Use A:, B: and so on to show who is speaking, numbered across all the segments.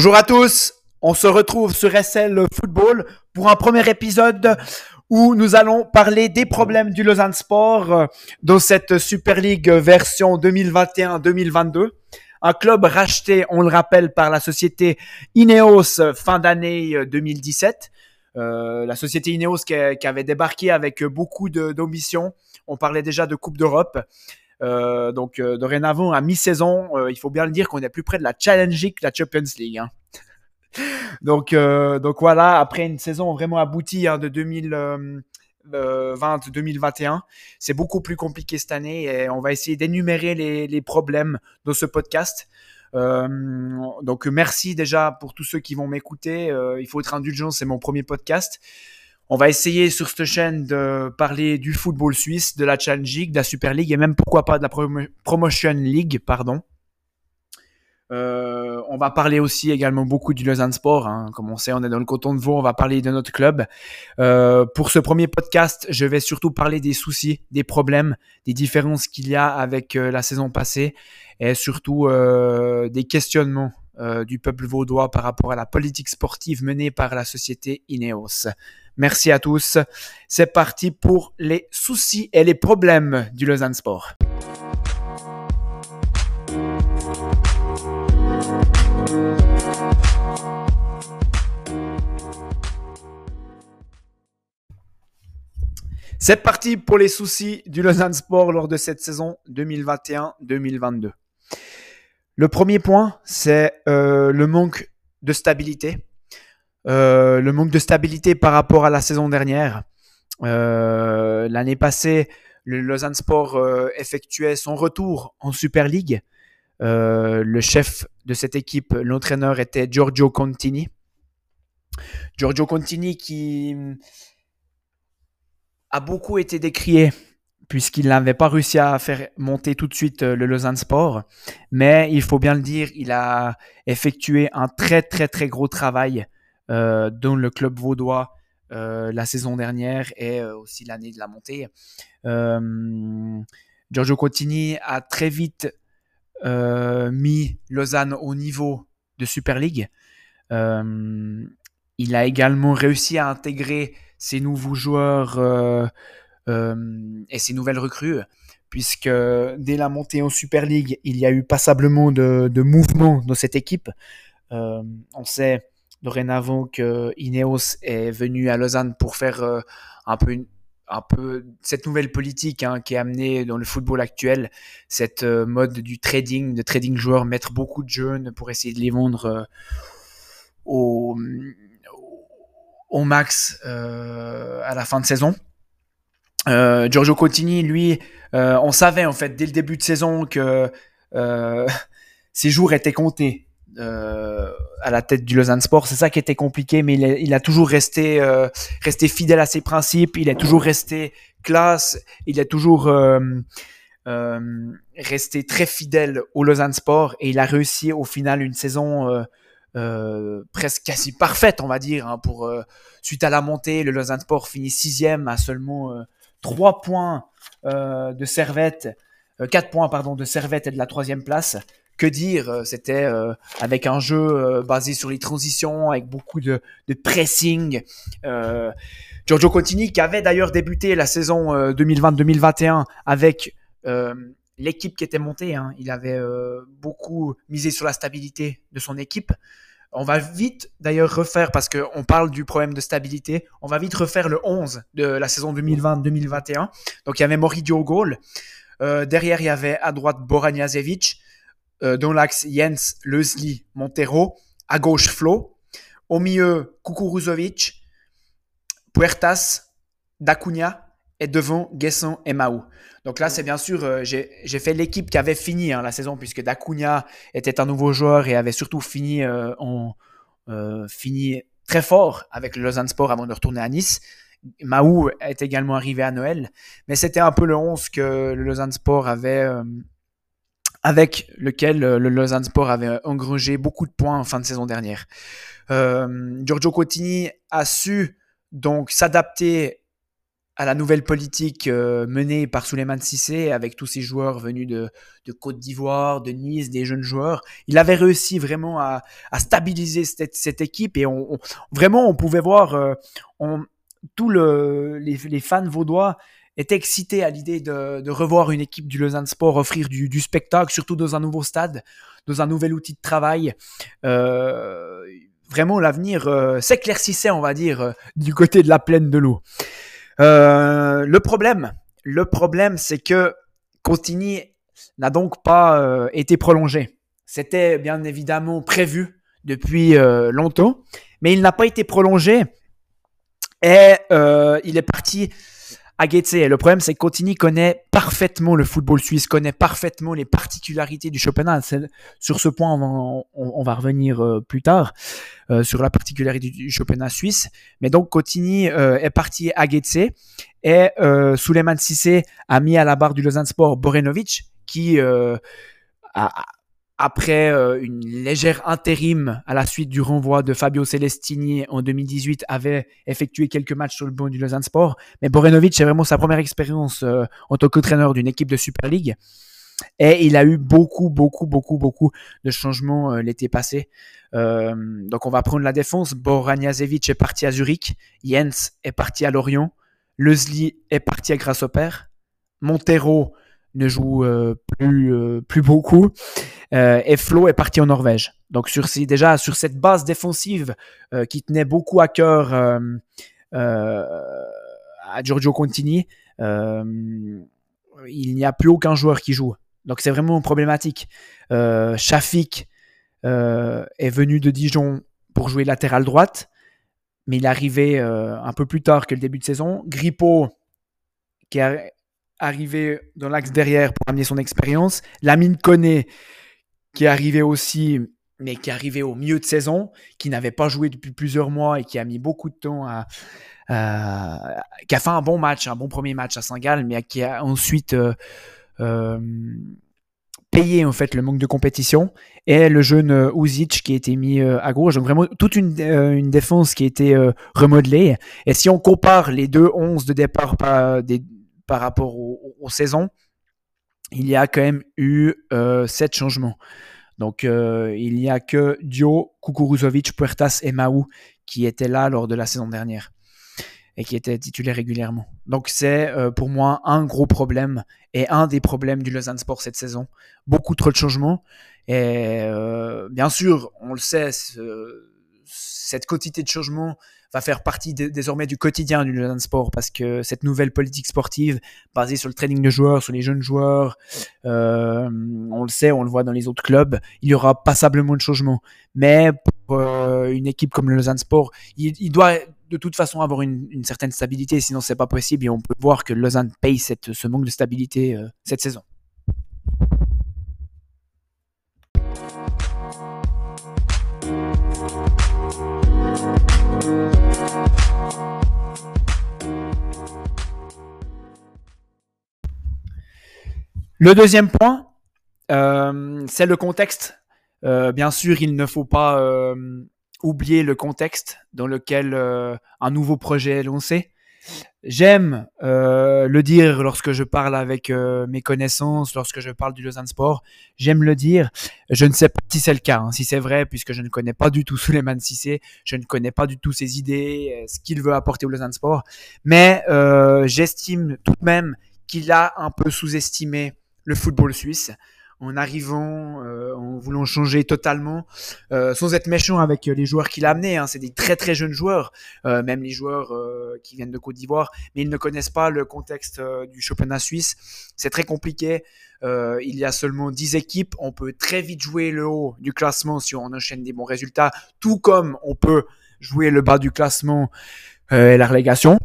A: Bonjour à tous, on se retrouve sur SL Football pour un premier épisode où nous allons parler des problèmes du Lausanne Sport euh, dans cette Super League version 2021-2022. Un club racheté, on le rappelle, par la société Ineos fin d'année 2017. Euh, euh, la société Ineos qui, avait débarqué avec beaucoup d'ambition. On parlait déjà de Coupe d'Europe. Euh, donc euh, dorénavant à mi-saison, euh, il faut bien le dire qu'on est plus près de la Challenge League que la Champions League. Hein. donc voilà, après une saison vraiment aboutie hein, de 2020-2021, c'est beaucoup plus compliqué cette année et on va essayer d'énumérer les, problèmes dans ce podcast. Donc merci déjà pour tous ceux qui vont m'écouter. il faut être indulgent, c'est mon premier podcast. On va essayer sur cette chaîne de parler du football suisse, de la Challenge League, de la Super League et même pourquoi pas de la Promotion League, pardon. Euh, on va parler aussi également beaucoup du Lausanne Sport. Hein. Comme on sait, on est dans le coton de Vaud, on va parler de notre club. Euh, pour ce premier podcast, je vais surtout parler des soucis, des problèmes, des différences qu'il y a avec euh, la saison passée et surtout des questionnements du peuple vaudois par rapport à la politique sportive menée par la société Ineos. Merci à tous. C'est parti pour les soucis et les problèmes du Lausanne Sport. C'est parti pour les soucis du Lausanne Sport lors de cette saison 2021-2022. Le premier point, c'est euh, le manque de stabilité. Euh, le manque de stabilité par rapport à la saison dernière. Euh, l'année passée, le Lausanne Sport effectuait son retour en Super League. le chef de cette équipe, l'entraîneur était Giorgio Contini. Giorgio Contini qui a beaucoup été décrié puisqu'il n'avait pas réussi à faire monter tout de suite le Lausanne Sport. Mais il faut bien le dire, il a effectué un très très très gros travail euh, dans le club vaudois euh, la saison dernière et euh, aussi l'année de la montée. Giorgio Cotini a très vite mis Lausanne au niveau de Super League. il a également réussi à intégrer ses nouveaux joueurs et ses nouvelles recrues puisque dès la montée en Super League, il y a eu passablement de, de mouvements dans cette équipe. on sait dorénavant que Ineos est venu à Lausanne pour faire euh, un peu un peu cette nouvelle politique hein, qui est amenée dans le football actuel, cette euh, mode du trading, de trading joueurs, mettre beaucoup de jeunes pour essayer de les vendre euh, au, au, max à la fin de saison. Giorgio Contini, lui, on savait en fait dès le début de saison que ses jours étaient comptés. Euh, à la tête du Lausanne Sport. C'est ça qui était compliqué, mais il, a, toujours resté, euh, resté fidèle à ses principes. Il a toujours resté classe. Il a toujours euh, resté très fidèle au Lausanne Sport et il a réussi au final une saison presque quasi parfaite, on va dire. Hein, pour suite à la montée, le Lausanne Sport finit sixième à seulement trois points de Servette. 4 points pardon de Servette et de la troisième place que dire euh, C'était euh, avec un jeu euh, basé sur les transitions, avec beaucoup de, pressing. Giorgio Contini, qui avait d'ailleurs débuté la saison 2020-2021 avec l'équipe qui était montée, hein. il avait beaucoup misé sur la stabilité de son équipe. On va vite d'ailleurs refaire, parce qu'on parle du problème de stabilité, on va vite refaire le 11 de la saison 2020-2021. Donc il y avait Moridio au goal. derrière, il y avait à droite Boran euh, dans l'axe Jens Leslie Montero, à gauche Flo, au milieu Kukuruzovic, Puertas, Dacunia et devant Guesson et Maou. Donc là, c'est bien sûr, euh, j'ai fait l'équipe qui avait fini hein, la saison puisque Dacunia était un nouveau joueur et avait surtout fini, euh, en, fini très fort avec le Lausanne Sport avant de retourner à Nice. Maou est également arrivé à Noël, mais c'était un peu le 11 que le Lausanne Sport avait, avec lequel euh, le Lausanne Sport avait engrangé beaucoup de points en fin de saison dernière. Euh, Giorgio Cotini a su donc s'adapter à la nouvelle politique euh, menée par Souleymane Sissé avec tous ces joueurs venus de, Côte d'Ivoire, de Nice, des jeunes joueurs. Il avait réussi vraiment à, stabiliser cette, équipe et vraiment on pouvait voir euh, tous le, les, fans vaudois étaient excités à l'idée de, revoir une équipe du Lausanne Sport offrir du, spectacle, surtout dans un nouveau stade, dans un nouvel outil de travail. Euh, vraiment l'avenir euh, s'éclaircissait, on va dire, du côté de la plaine de l'eau. Euh, le problème, le problème, c'est que Contigny n'a donc pas euh, été prolongé. C'était bien évidemment prévu depuis euh, longtemps, mais il n'a pas été prolongé et il est parti à Et le problème, c'est que Contigny connaît parfaitement le football suisse, connaît parfaitement les particularités du championnat. Sur ce point, on va, revenir euh, plus tard euh, sur la particularité du championnat suisse. Mais donc, Cotigny euh, est parti à Getse et Suleiman Sissé a mis à la barre du Lausanne Sport Borenovic, qui a, après euh, une légère intérim à la suite du renvoi de Fabio Celestini en 2018, avait effectué quelques matchs sur le banc du Lausanne Sport. Mais Borenovic, c'est vraiment sa première expérience euh, en tant qu'entraîneur d'une équipe de Super League. Et il a eu beaucoup, beaucoup, beaucoup, beaucoup de changements euh, l'été passé. donc on va prendre la défense. Boraniazevic est parti à Zurich. Jens est parti à Lorient. Leslie est parti à Grasshopper. Montero ne joue plus, plus beaucoup. Euh, et Flo est parti en Norvège. Donc sur déjà sur cette base défensive euh, qui tenait beaucoup à cœur euh, à Giorgio Contini, il n'y a plus aucun joueur qui joue. Donc c'est vraiment problématique. Shafik est venu de Dijon pour jouer latéral droite, mais il est arrivé un peu plus tard que le début de saison. Grippo, qui arrivé dans l'axe derrière pour amener son expérience. Lamine connaît qui est arrivé aussi, mais qui est arrivé au milieu de saison, qui n'avait pas joué depuis plusieurs mois et qui a mis beaucoup de temps à, qui a fait un bon match, un bon premier match à Saint-Gall, mais qui a ensuite euh, euh, payé en fait le manque de compétition et le jeune Uzic qui a été mis euh, à gauche. Donc vraiment toute une, une défense qui a été remodelée. Et si on compare les deux 11 de départ par, des, par rapport aux, saisons, il y a quand même eu euh, sept changements. Donc, euh, il n'y a que Dio, Kukuruzovic, Puertas et Maou qui étaient là lors de la saison dernière et qui étaient titulaires régulièrement. Donc, c'est euh, pour moi un gros problème et un des problèmes du Lausanne Sport cette saison. Beaucoup trop de changements. Et bien sûr, on le sait, cette quantité de changements va faire partie désormais du quotidien du Lausanne Sport parce que cette nouvelle politique sportive basée sur le training de joueurs, sur les jeunes joueurs, euh, on le sait, on le voit dans les autres clubs, il y aura passablement de changements. Mais pour euh, une équipe comme le Lausanne Sport, il, doit de toute façon avoir une, certaine stabilité, sinon c'est pas possible et on peut voir que Lausanne paye ce manque de stabilité euh, cette saison. Le deuxième point, euh, c'est le contexte. Euh, bien sûr, il ne faut pas euh, oublier le contexte dans lequel un nouveau projet est lancé. J'aime le dire lorsque je parle avec mes connaissances, lorsque je parle du Lausanne Sport. J'aime le dire. Je ne sais pas si c'est le cas, hein, si c'est vrai, puisque je ne connais pas du tout Suleiman Sissé, je ne connais pas du tout ses idées, ce qu'il veut apporter au Lausanne Sport. Mais j'estime tout de même qu'il a un peu sous-estimé le football suisse en arrivant, euh, en voulant changer totalement, euh, sans être méchant avec les joueurs qu'il a amenés. Hein. C'est des très très jeunes joueurs, euh, même les joueurs qui viennent de Côte d'Ivoire, mais ils ne connaissent pas le contexte du championnat suisse. C'est très compliqué. il y a seulement 10 équipes. On peut très vite jouer le haut du classement si on enchaîne des bons résultats, tout comme on peut jouer le bas du classement et la relégation.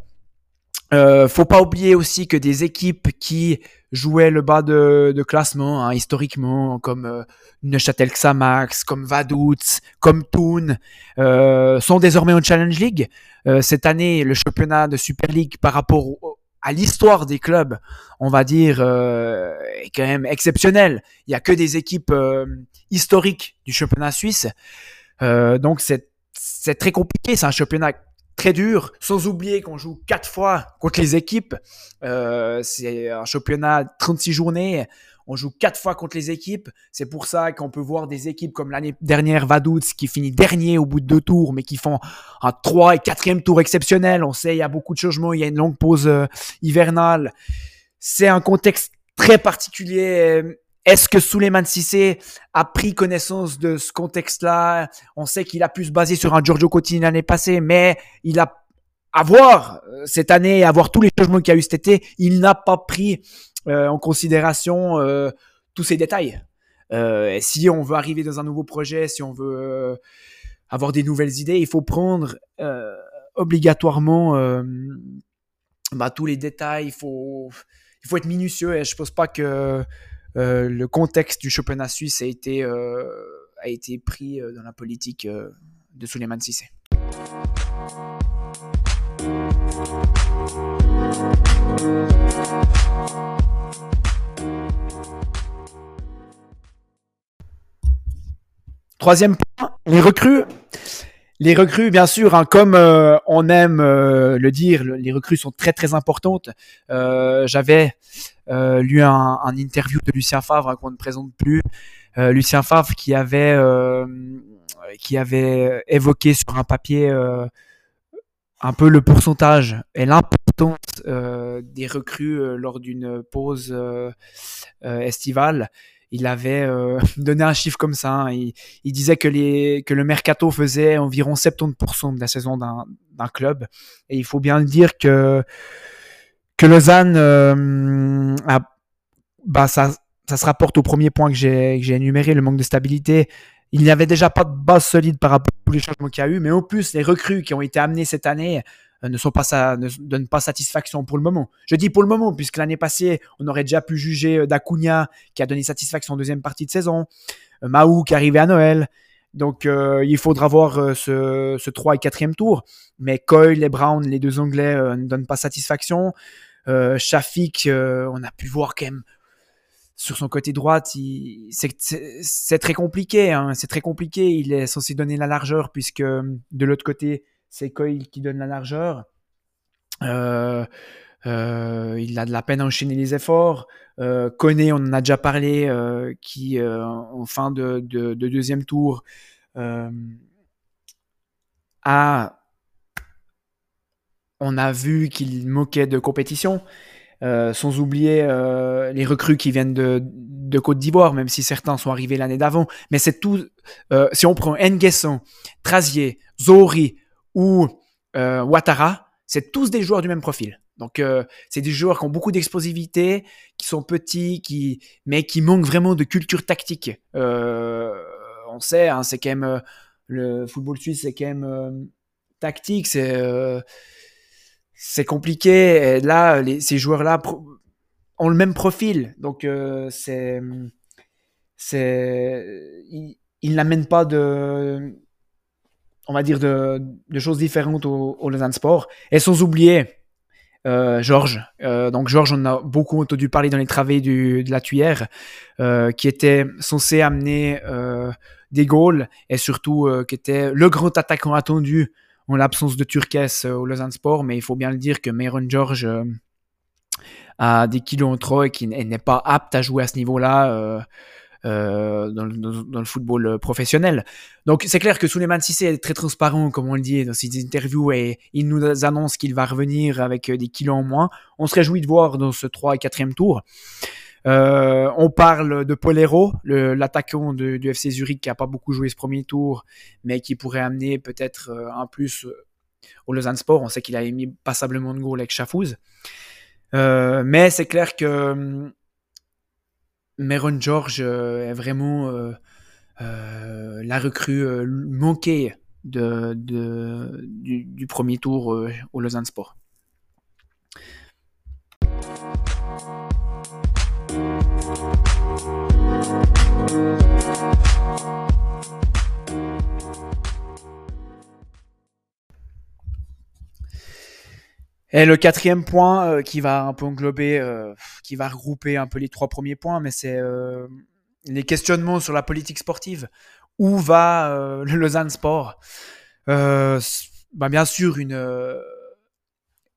A: Euh, faut pas oublier aussi que des équipes qui jouaient le bas de, classement hein, historiquement, comme euh, Neuchâtel Xamax, comme Vaduz, comme Thun, euh, sont désormais en Challenge League. Euh, cette année, le championnat de Super League par rapport à l'histoire des clubs, on va dire, est quand même exceptionnel. Il y a que des équipes historiques du championnat suisse, donc c'est très compliqué. C'est un championnat très dur, sans oublier qu'on joue quatre fois contre les équipes. Euh, c'est un championnat 36 journées. On joue quatre fois contre les équipes. C'est pour ça qu'on peut voir des équipes comme l'année dernière, Vaduz, qui finit dernier au bout de deux tours, mais qui font un 3 et quatrième tour exceptionnel. On sait, il y a beaucoup de changements, il y a une longue pause euh, hivernale. C'est un contexte très particulier. Est-ce que Suleiman Sissé a pris connaissance de ce contexte-là? On sait qu'il a pu se baser sur un Giorgio Coutinho l'année passée, mais il a à voir euh, cette année, à voir tous les changements qu'il y a eu cet été, il n'a pas pris euh, en considération euh, tous ces détails. Si on veut arriver dans un nouveau projet, si on veut avoir des nouvelles idées, il faut prendre obligatoirement bah, tous les détails. Il faut, être minutieux et je pense pas que le contexte du championnat suisse a été, a été pris dans la politique de Suleiman Sissé. Troisième point, les recrues. Les recrues, bien sûr, hein, comme euh, on aime euh, le dire, les recrues sont très très importantes. Euh, J'avais lu un, interview de Lucien Favre hein, qu'on ne présente plus. Lucien Favre qui avait qui avait évoqué sur un papier un peu le pourcentage et l'importance des recrues lors d'une pause estivale il avait euh, donné un chiffre comme ça. Hein. Il, disait que, le mercato faisait environ 70% de la saison d'un club. Et il faut bien le dire que, que Lausanne, euh, a, bah, ça, ça se rapporte au premier point que j'ai énuméré, le manque de stabilité. Il n'y avait déjà pas de base solide par rapport à tous les changements qu'il y a eu, mais en plus, les recrues qui ont été amenées cette année, ne sont pas ne donnent pas satisfaction pour le moment. Je dis pour le moment, puisque l'année passée, on aurait déjà pu juger euh, d'Acuna qui a donné satisfaction en deuxième partie de saison, euh, Mahou qui arrivait à Noël. Donc il faudra voir ce, ce 3 et 4e tour. Mais Coyle et Brown, les deux Anglais, ne donnent pas satisfaction. Shafik, on a pu voir quand même sur son côté droite, c'est très compliqué. Hein, c'est très compliqué. Il est censé donner la largeur puisque de l'autre côté, c'est Coil qui donne la largeur. Euh, euh, il a de la peine à enchaîner les efforts. Euh, on en a déjà parlé, euh, qui en fin de, deuxième tour a, on a vu qu'il moquait de compétition. sans oublier les recrues qui viennent de, Côte d'Ivoire, même si certains sont arrivés l'année d'avant. Mais c'est tout. si on prend Nguesson, Trazier, Zori, ou euh, Ouattara, c'est tous des joueurs du même profil. Donc, euh, c'est des joueurs qui ont beaucoup d'explosivité, qui sont petits, qui, mais qui manquent vraiment de culture tactique. Euh, on sait, hein, c'est quand même euh, le football suisse, c'est quand même tactique, c'est c'est compliqué. Et là, ces joueurs-là ont le même profil, donc c'est c'est ils n'amènent pas de on va dire, de, choses différentes au, au, Lausanne Sport. Et sans oublier euh, Georges. Euh, donc Georges, on a beaucoup entendu parler dans les travaux du, de la tuyère, euh, qui était censé amener euh, des goals et surtout qui était le grand attaquant attendu en l'absence de Turquesse au Lausanne Sport. Mais il faut bien le dire que Myron George a des kilos en trop et qui n'est pas apte à jouer à ce niveau-là. Euh, dans, le football euh, professionnel. Donc c'est clair que Suleiman Sissé est très transparent, comme on le dit dans ses interviews, et il nous annonce qu'il va revenir avec euh, des kilos en moins. On se réjouit de voir dans ce 3 et 4e tour. On parle de Polero, l'attaquant du FC Zurich qui a pas beaucoup joué ce premier tour, mais qui pourrait amener peut-être un plus au Lausanne Sport. On sait qu'il a émis passablement de goals avec Chafouz. Mais c'est clair que hum, Meron George euh, est vraiment euh, euh, la recrue manquée du, premier tour au Lausanne Sport. Et le quatrième point euh, qui va un peu englober, euh, qui va regrouper un peu les trois premiers points, mais c'est euh, les questionnements sur la politique sportive. Où va le Lausanne Sport? Bah, bien sûr, une,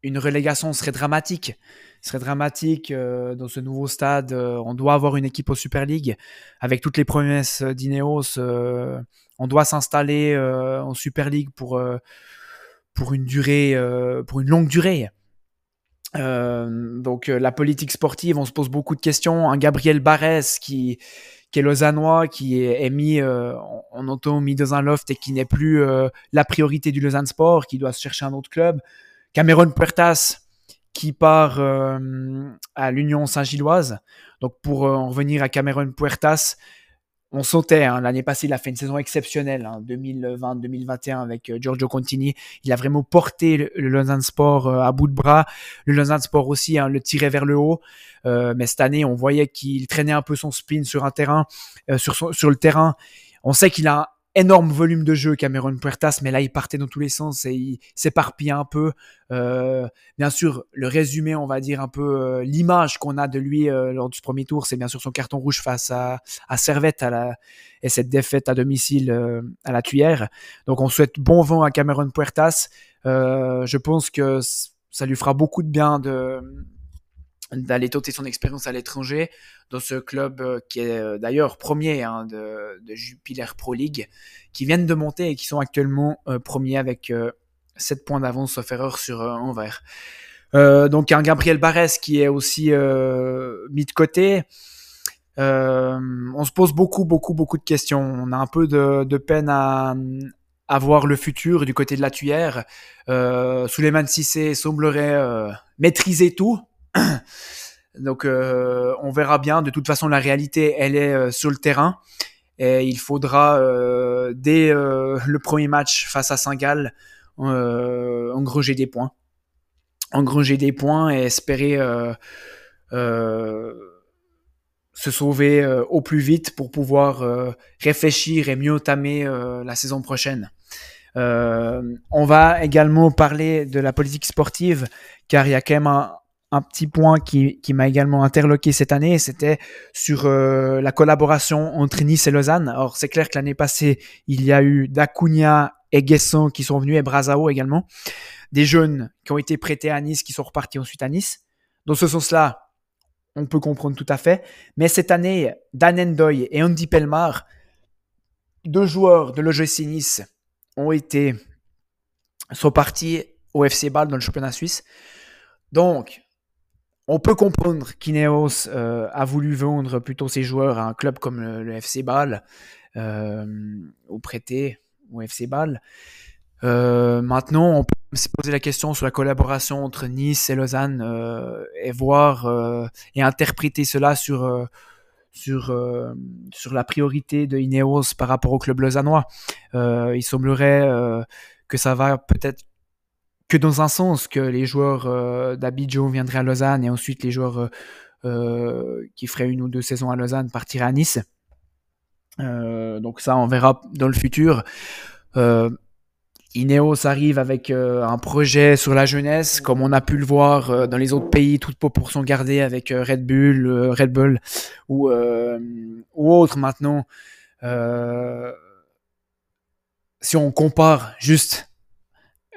A: une relégation serait dramatique. serait dramatique dans ce nouveau stade. on doit avoir une équipe au Super League avec toutes les promesses d'Ineos. on doit s'installer en Super League pour, pour une durée, pour une longue durée. donc la politique sportive, on se pose beaucoup de questions. Un Gabriel Barès qui, qui est lausannois, qui est, mis euh, en auto, mis dans un loft et qui n'est plus euh, la priorité du Lausanne Sport, qui doit se chercher un autre club. Cameron Puertas, qui part euh, à l'Union Saint-Gilloise. Donc pour en revenir à Cameron Puertas, on sautait. Hein. L'année passée, il a fait une saison exceptionnelle, hein, 2020-2021 avec Giorgio Contini. Il a vraiment porté le, Lausanne Sport à bout de bras. Le Lausanne Sport aussi hein, le tirait vers le haut. Euh, mais cette année, on voyait qu'il traînait un peu son spin sur un terrain, euh, sur, sur le terrain. On sait qu'il a énorme volume de jeu, Cameron Puertas, mais là, il partait dans tous les sens et il s'éparpillait un peu. Euh, bien sûr, le résumé, on va dire un peu l'image qu'on a de lui lors du premier tour, c'est bien sûr son carton rouge face à, à Servette à la, et cette défaite à domicile à la Tuyère. Donc, on souhaite bon vent à Cameron Puertas. je pense que ça lui fera beaucoup de bien de d'aller tenter son expérience à l'étranger dans ce club euh, qui est euh, d'ailleurs premier hein, de, de, Jupiler Pro League, qui viennent de monter et qui sont actuellement euh, premiers avec 7 points d'avance sauf erreur sur Anvers. donc un Gabriel Barès qui est aussi mis de côté. on se pose beaucoup, beaucoup, beaucoup de questions. On a un peu de, peine à, à, voir le futur du côté de la tuyère. Euh, Souleymane Sissé semblerait maîtriser tout, Donc euh, on verra bien. De toute façon, la réalité, elle est euh, sur le terrain. Et il faudra, euh, dès le premier match face à Saint-Gall, engranger des points. Engranger des points et espérer se sauver au plus vite pour pouvoir réfléchir et mieux tamer la saison prochaine. on va également parler de la politique sportive car il y a quand même un, un petit point qui, m'a également interloqué cette année, c'était sur euh, la collaboration entre Nice et Lausanne. Alors c'est clair que l'année passée, il y a eu Dacunia et Guesson qui sont venus et Brazao également. Des jeunes qui ont été prêtés à Nice, qui sont repartis ensuite à Nice. Dans ce sens-là, on peut comprendre tout à fait. Mais cette année, Dan Endoy et Andy Pelmar, deux joueurs de l'OGC Nice, ont été, sont partis au FC Bâle dans le championnat suisse. Donc, on peut comprendre qu'Ineos euh, a voulu vendre plutôt ses joueurs à un club comme le, FC Bâle, euh, ou prêter au FC Bâle. Euh, maintenant, on peut se poser la question sur la collaboration entre Nice et Lausanne et voir et interpréter cela sur sur sur la priorité de Ineos par rapport au club lausannois. il semblerait que ça va peut-être que dans un sens, que les joueurs euh, d'Abidjan viendraient à Lausanne et ensuite les joueurs euh, euh, qui feraient une ou deux saisons à Lausanne partiraient à Nice. donc ça, on verra dans le futur. Ineos arrive avec un projet sur la jeunesse, comme on a pu le voir dans les autres pays, toutes proportions gardées avec Red Bull, Red Bull ou, ou autres maintenant. si on compare juste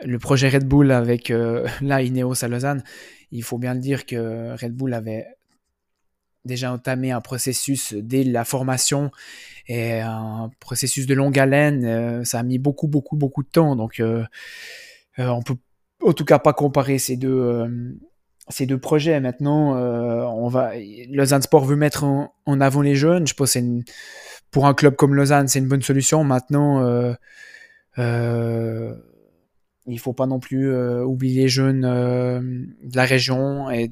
A: le projet Red Bull avec euh, Ineos à Lausanne, il faut bien le dire que Red Bull avait déjà entamé un processus dès la formation et un processus de longue haleine. Euh, ça a mis beaucoup, beaucoup, beaucoup de temps. Donc, euh, on peut en tout cas pas comparer ces deux, ces deux projets. Maintenant, Lausanne Sport veut mettre en, avant les jeunes. Je pense que pour un club comme Lausanne, c'est une bonne solution. Maintenant, il faut pas non plus euh, oublier les jeunes euh, de la région et,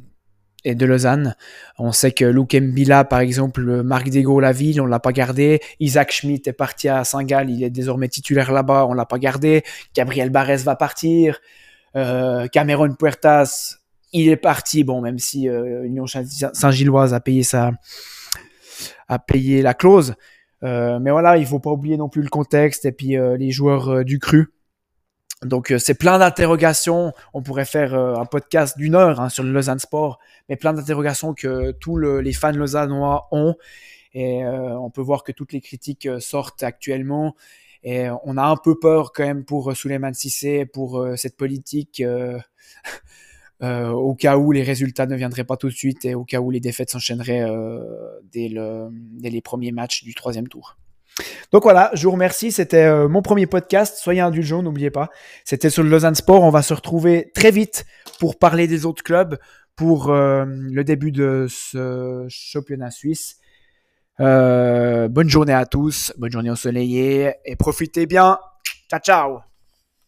A: de Lausanne. On sait que Luke Mbila, par exemple, Marc Dego, la ville, on l'a pas gardé. Isaac Schmidt est parti à Saint-Gall, il est désormais titulaire là-bas, on l'a pas gardé. Gabriel Barès va partir. Euh, Cameron Puertas, il est parti. Bon, même si Union Saint-Gilloise a payé sa, a payé la clause. mais voilà, il faut pas oublier non plus le contexte et puis les joueurs du cru donc euh, c'est plein d'interrogations. On pourrait faire euh, un podcast d'une heure hein, sur le Lausanne Sport, mais plein d'interrogations que tous les fans lausannois ont. Et euh, on peut voir que toutes les critiques sortent actuellement. Et on a un peu peur quand même pour Souleymane Sissé, pour cette politique. au cas où les résultats ne viendraient pas tout de suite et au cas où les défaites s'enchaîneraient dès, dès, les premiers matchs du troisième tour. Donc voilà, je vous remercie. C'était euh, mon premier podcast. Soyez indulgents, n'oubliez pas. C'était sur le Lausanne Sport. On va se retrouver très vite pour parler des autres clubs pour euh, le début de ce championnat suisse. Euh, bonne journée à tous, bonne journée ensoleillée et profitez bien. Ciao, ciao